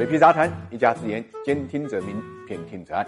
水皮杂谈，一家之言，兼听则明，偏听则暗。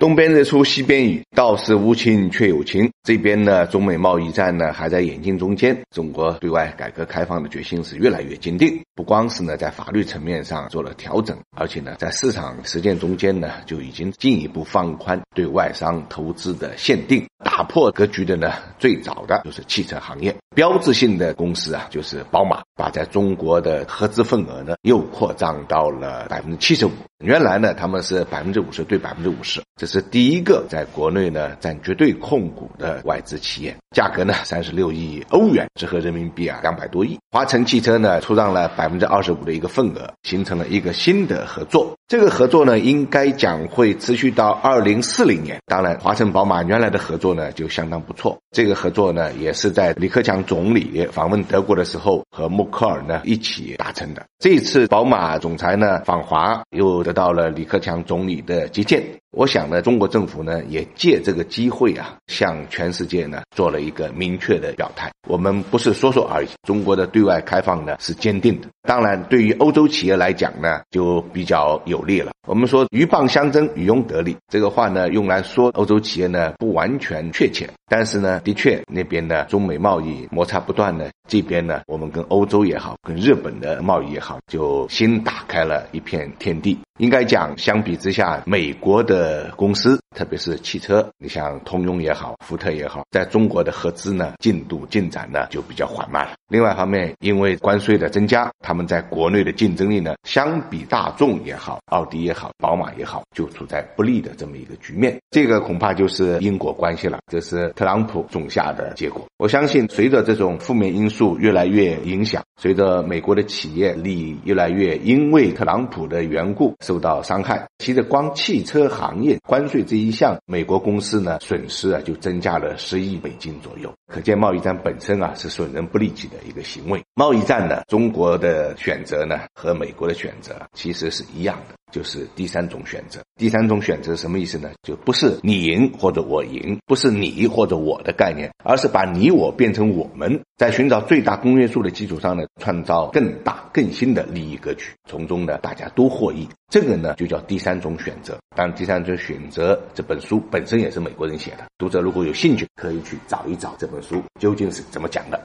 东边日出西边雨，道是无晴却有晴。这边呢，中美贸易战呢还在演进中间。中国对外改革开放的决心是越来越坚定，不光是呢在法律层面上做了调整，而且呢在市场实践中间呢就已经进一步放宽对外商投资的限定。打破格局的呢，最早的就是汽车行业，标志性的公司啊就是宝马，把在中国的合资份额呢又扩张到了百分之七十五。原来呢他们是百分之五十对百分之五十，这是第一个在国内呢占绝对控股的外资企业，价格呢三十六亿欧元，折合人民币啊两百多亿。华晨汽车呢出让了百分之二十五的一个份额，形成了一个新的合作。这个合作呢应该讲会持续到二零四零年。当然，华晨宝马原来的合作呢。就相当不错。这个合作呢，也是在李克强总理访问德国的时候和默克尔呢一起达成的。这一次，宝马总裁呢访华，又得到了李克强总理的接见。我想呢，中国政府呢也借这个机会啊，向全世界呢做了一个明确的表态。我们不是说说而已，中国的对外开放呢是坚定的。当然，对于欧洲企业来讲呢，就比较有利了。我们说“鹬蚌相争，渔翁得利”这个话呢，用来说欧洲企业呢不完全确切，但是呢，的确那边的中美贸易摩擦不断呢，这边呢，我们跟欧洲也好，跟日本的贸易也好，就新打开了一片天地。应该讲，相比之下，美国的公司，特别是汽车，你像通用也好，福特也好，在中国的合资呢，进度进展呢就比较缓慢了。另外一方面，因为关税的增加，他们在国内的竞争力呢，相比大众也好，奥迪也好，宝马也好，就处在不利的这么一个局面。这个恐怕就是因果关系了，这是特朗普种下的结果。我相信，随着这种负面因素数越来越影响，随着美国的企业利益越来越因为特朗普的缘故。受到伤害，其实光汽车行业关税这一项，美国公司呢损失啊就增加了十亿美金左右。可见贸易战本身啊是损人不利己的一个行为。贸易战呢，中国的选择呢和美国的选择其实是一样的。就是第三种选择，第三种选择什么意思呢？就不是你赢或者我赢，不是你或者我的概念，而是把你我变成我们，在寻找最大公约数的基础上呢，创造更大更新的利益格局，从中呢大家都获益。这个呢就叫第三种选择。当然，第三种选择这本书本身也是美国人写的，读者如果有兴趣，可以去找一找这本书究竟是怎么讲的。